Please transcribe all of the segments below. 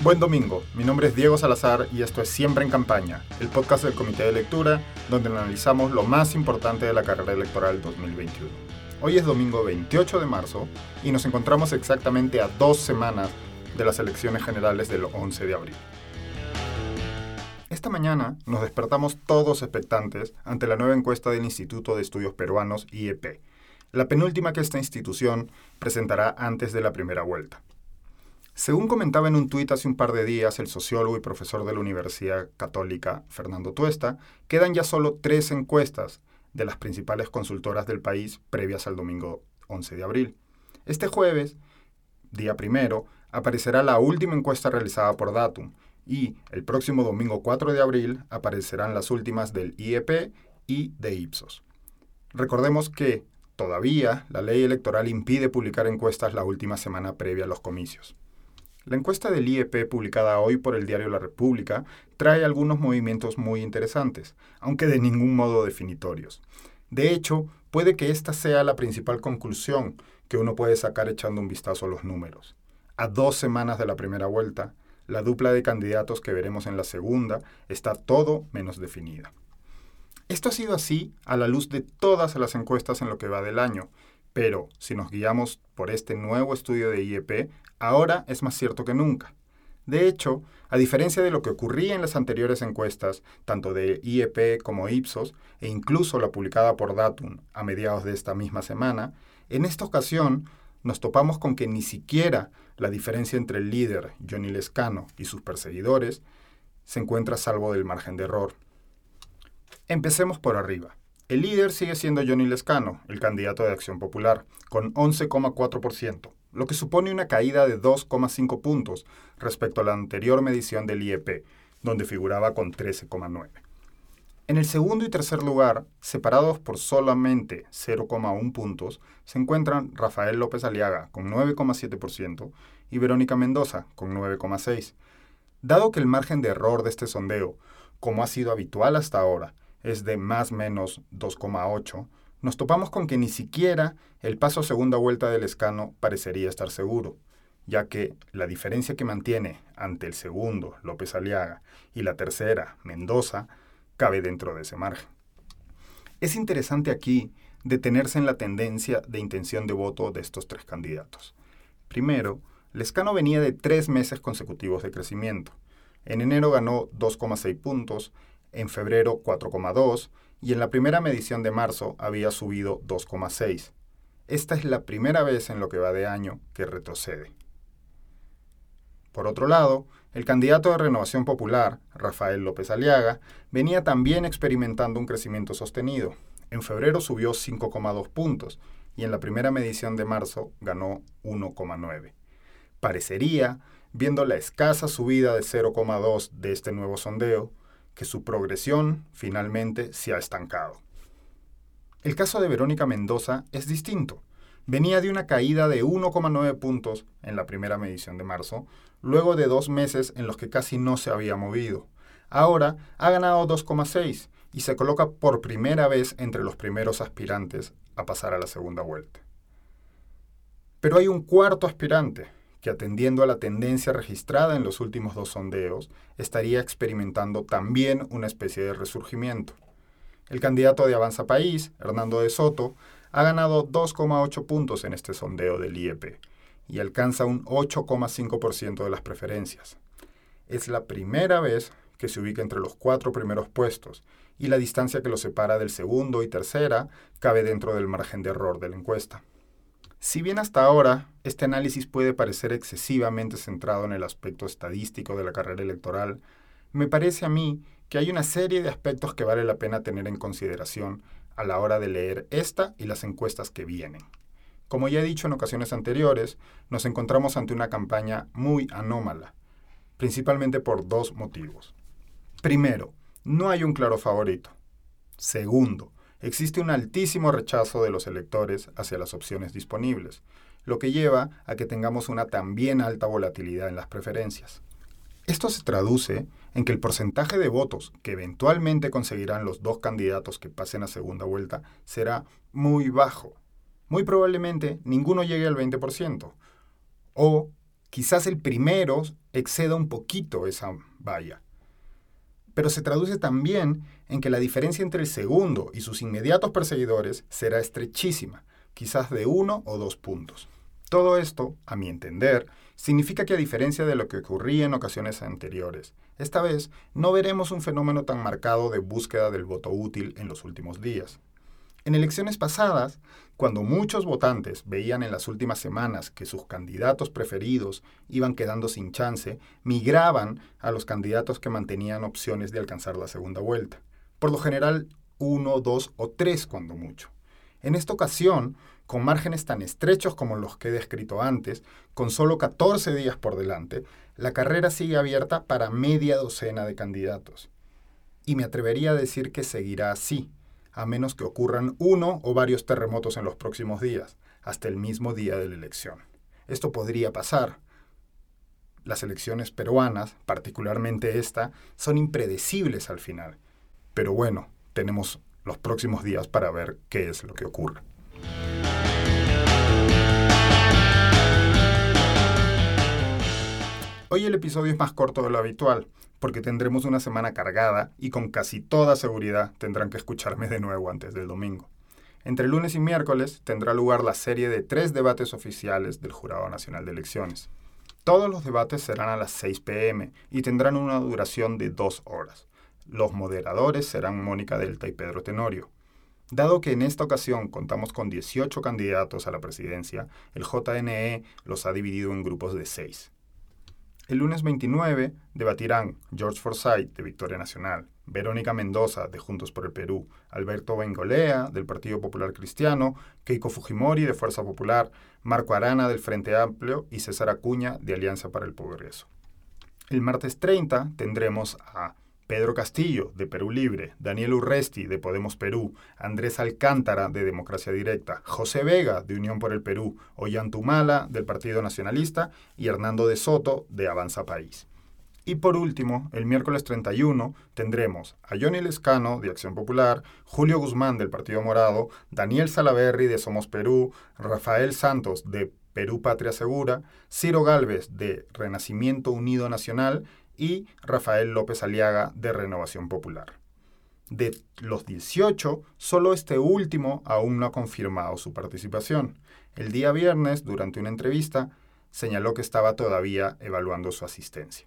Buen domingo, mi nombre es Diego Salazar y esto es Siempre en Campaña, el podcast del Comité de Lectura donde analizamos lo más importante de la carrera electoral 2021. Hoy es domingo 28 de marzo y nos encontramos exactamente a dos semanas de las elecciones generales del 11 de abril. Esta mañana nos despertamos todos expectantes ante la nueva encuesta del Instituto de Estudios Peruanos IEP, la penúltima que esta institución presentará antes de la primera vuelta. Según comentaba en un tuit hace un par de días el sociólogo y profesor de la Universidad Católica Fernando Tuesta, quedan ya solo tres encuestas de las principales consultoras del país previas al domingo 11 de abril. Este jueves, día primero, aparecerá la última encuesta realizada por Datum y el próximo domingo 4 de abril aparecerán las últimas del IEP y de Ipsos. Recordemos que todavía la ley electoral impide publicar encuestas la última semana previa a los comicios. La encuesta del IEP publicada hoy por el diario La República trae algunos movimientos muy interesantes, aunque de ningún modo definitorios. De hecho, puede que esta sea la principal conclusión que uno puede sacar echando un vistazo a los números. A dos semanas de la primera vuelta, la dupla de candidatos que veremos en la segunda está todo menos definida. Esto ha sido así a la luz de todas las encuestas en lo que va del año, pero si nos guiamos por este nuevo estudio de IEP, ahora es más cierto que nunca. De hecho, a diferencia de lo que ocurría en las anteriores encuestas, tanto de IEP como Ipsos, e incluso la publicada por Datum a mediados de esta misma semana, en esta ocasión nos topamos con que ni siquiera la diferencia entre el líder, Johnny Lescano, y sus perseguidores se encuentra salvo del margen de error. Empecemos por arriba. El líder sigue siendo Johnny Lescano, el candidato de Acción Popular, con 11,4%, lo que supone una caída de 2,5 puntos respecto a la anterior medición del IEP, donde figuraba con 13,9. En el segundo y tercer lugar, separados por solamente 0,1 puntos, se encuentran Rafael López Aliaga con 9,7% y Verónica Mendoza con 9,6%. Dado que el margen de error de este sondeo, como ha sido habitual hasta ahora, es de más menos 2,8, nos topamos con que ni siquiera el paso a segunda vuelta del escano parecería estar seguro, ya que la diferencia que mantiene ante el segundo, López Aliaga, y la tercera, Mendoza, cabe dentro de ese margen. Es interesante aquí detenerse en la tendencia de intención de voto de estos tres candidatos. Primero, Lescano venía de tres meses consecutivos de crecimiento. En enero ganó 2,6 puntos, en febrero 4,2 y en la primera medición de marzo había subido 2,6. Esta es la primera vez en lo que va de año que retrocede. Por otro lado, el candidato de Renovación Popular, Rafael López Aliaga, venía también experimentando un crecimiento sostenido. En febrero subió 5,2 puntos y en la primera medición de marzo ganó 1,9. Parecería, viendo la escasa subida de 0,2 de este nuevo sondeo, que su progresión finalmente se ha estancado. El caso de Verónica Mendoza es distinto. Venía de una caída de 1,9 puntos en la primera medición de marzo, luego de dos meses en los que casi no se había movido. Ahora ha ganado 2,6 y se coloca por primera vez entre los primeros aspirantes a pasar a la segunda vuelta. Pero hay un cuarto aspirante, que atendiendo a la tendencia registrada en los últimos dos sondeos, estaría experimentando también una especie de resurgimiento. El candidato de Avanza País, Hernando de Soto, ha ganado 2,8 puntos en este sondeo del IEP y alcanza un 8,5% de las preferencias. Es la primera vez que se ubica entre los cuatro primeros puestos y la distancia que lo separa del segundo y tercera cabe dentro del margen de error de la encuesta. Si bien hasta ahora este análisis puede parecer excesivamente centrado en el aspecto estadístico de la carrera electoral, me parece a mí que hay una serie de aspectos que vale la pena tener en consideración a la hora de leer esta y las encuestas que vienen. Como ya he dicho en ocasiones anteriores, nos encontramos ante una campaña muy anómala, principalmente por dos motivos. Primero, no hay un claro favorito. Segundo, existe un altísimo rechazo de los electores hacia las opciones disponibles, lo que lleva a que tengamos una también alta volatilidad en las preferencias. Esto se traduce en que el porcentaje de votos que eventualmente conseguirán los dos candidatos que pasen a segunda vuelta será muy bajo. Muy probablemente ninguno llegue al 20%, o Quizás el primero exceda un poquito esa valla. Pero se traduce también en que la diferencia entre el segundo y sus inmediatos perseguidores será estrechísima, quizás de uno o dos puntos. Todo esto, a mi entender, significa que a diferencia de lo que ocurría en ocasiones anteriores, esta vez no veremos un fenómeno tan marcado de búsqueda del voto útil en los últimos días. En elecciones pasadas, cuando muchos votantes veían en las últimas semanas que sus candidatos preferidos iban quedando sin chance, migraban a los candidatos que mantenían opciones de alcanzar la segunda vuelta. Por lo general, uno, dos o tres cuando mucho. En esta ocasión, con márgenes tan estrechos como los que he descrito antes, con solo 14 días por delante, la carrera sigue abierta para media docena de candidatos. Y me atrevería a decir que seguirá así a menos que ocurran uno o varios terremotos en los próximos días, hasta el mismo día de la elección. Esto podría pasar. Las elecciones peruanas, particularmente esta, son impredecibles al final. Pero bueno, tenemos los próximos días para ver qué es lo que ocurre. Hoy el episodio es más corto de lo habitual, porque tendremos una semana cargada y con casi toda seguridad tendrán que escucharme de nuevo antes del domingo. Entre lunes y miércoles tendrá lugar la serie de tres debates oficiales del Jurado Nacional de Elecciones. Todos los debates serán a las 6 pm y tendrán una duración de dos horas. Los moderadores serán Mónica Delta y Pedro Tenorio. Dado que en esta ocasión contamos con 18 candidatos a la presidencia, el JNE los ha dividido en grupos de 6. El lunes 29 debatirán George Forsyth, de Victoria Nacional, Verónica Mendoza, de Juntos por el Perú, Alberto Bengolea, del Partido Popular Cristiano, Keiko Fujimori, de Fuerza Popular, Marco Arana, del Frente Amplio y César Acuña, de Alianza para el Progreso. El martes 30 tendremos a Pedro Castillo, de Perú Libre, Daniel Urresti, de Podemos Perú, Andrés Alcántara, de Democracia Directa, José Vega, de Unión por el Perú, Ollantumala, del Partido Nacionalista, y Hernando de Soto, de Avanza País. Y por último, el miércoles 31 tendremos a Johnny Lescano, de Acción Popular, Julio Guzmán, del Partido Morado, Daniel Salaverri, de Somos Perú, Rafael Santos, de Perú Patria Segura, Ciro Galvez, de Renacimiento Unido Nacional, y Rafael López Aliaga de Renovación Popular. De los 18, solo este último aún no ha confirmado su participación. El día viernes, durante una entrevista, señaló que estaba todavía evaluando su asistencia.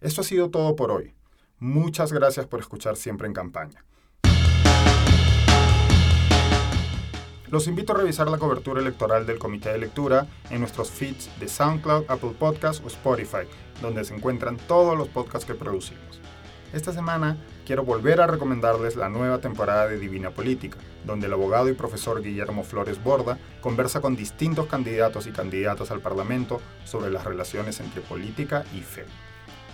Esto ha sido todo por hoy. Muchas gracias por escuchar siempre en campaña. Los invito a revisar la cobertura electoral del Comité de Lectura en nuestros feeds de SoundCloud, Apple Podcasts o Spotify, donde se encuentran todos los podcasts que producimos. Esta semana quiero volver a recomendarles la nueva temporada de Divina Política, donde el abogado y profesor Guillermo Flores Borda conversa con distintos candidatos y candidatas al Parlamento sobre las relaciones entre política y fe.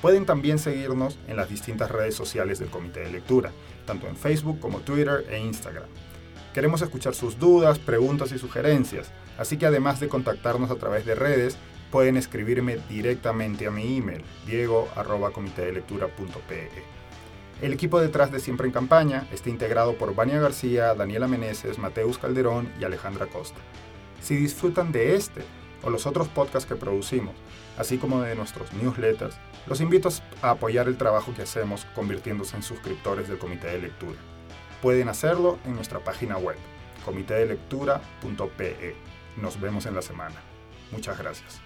Pueden también seguirnos en las distintas redes sociales del Comité de Lectura, tanto en Facebook como Twitter e Instagram. Queremos escuchar sus dudas, preguntas y sugerencias, así que además de contactarnos a través de redes, pueden escribirme directamente a mi email, diego.comitedelectura.pe. El equipo detrás de Siempre en Campaña está integrado por Vania García, Daniela Meneses, Mateus Calderón y Alejandra Costa. Si disfrutan de este o los otros podcasts que producimos, así como de nuestros newsletters, los invito a apoyar el trabajo que hacemos convirtiéndose en suscriptores del Comité de Lectura pueden hacerlo en nuestra página web, comitedelectura.pe. Nos vemos en la semana. Muchas gracias.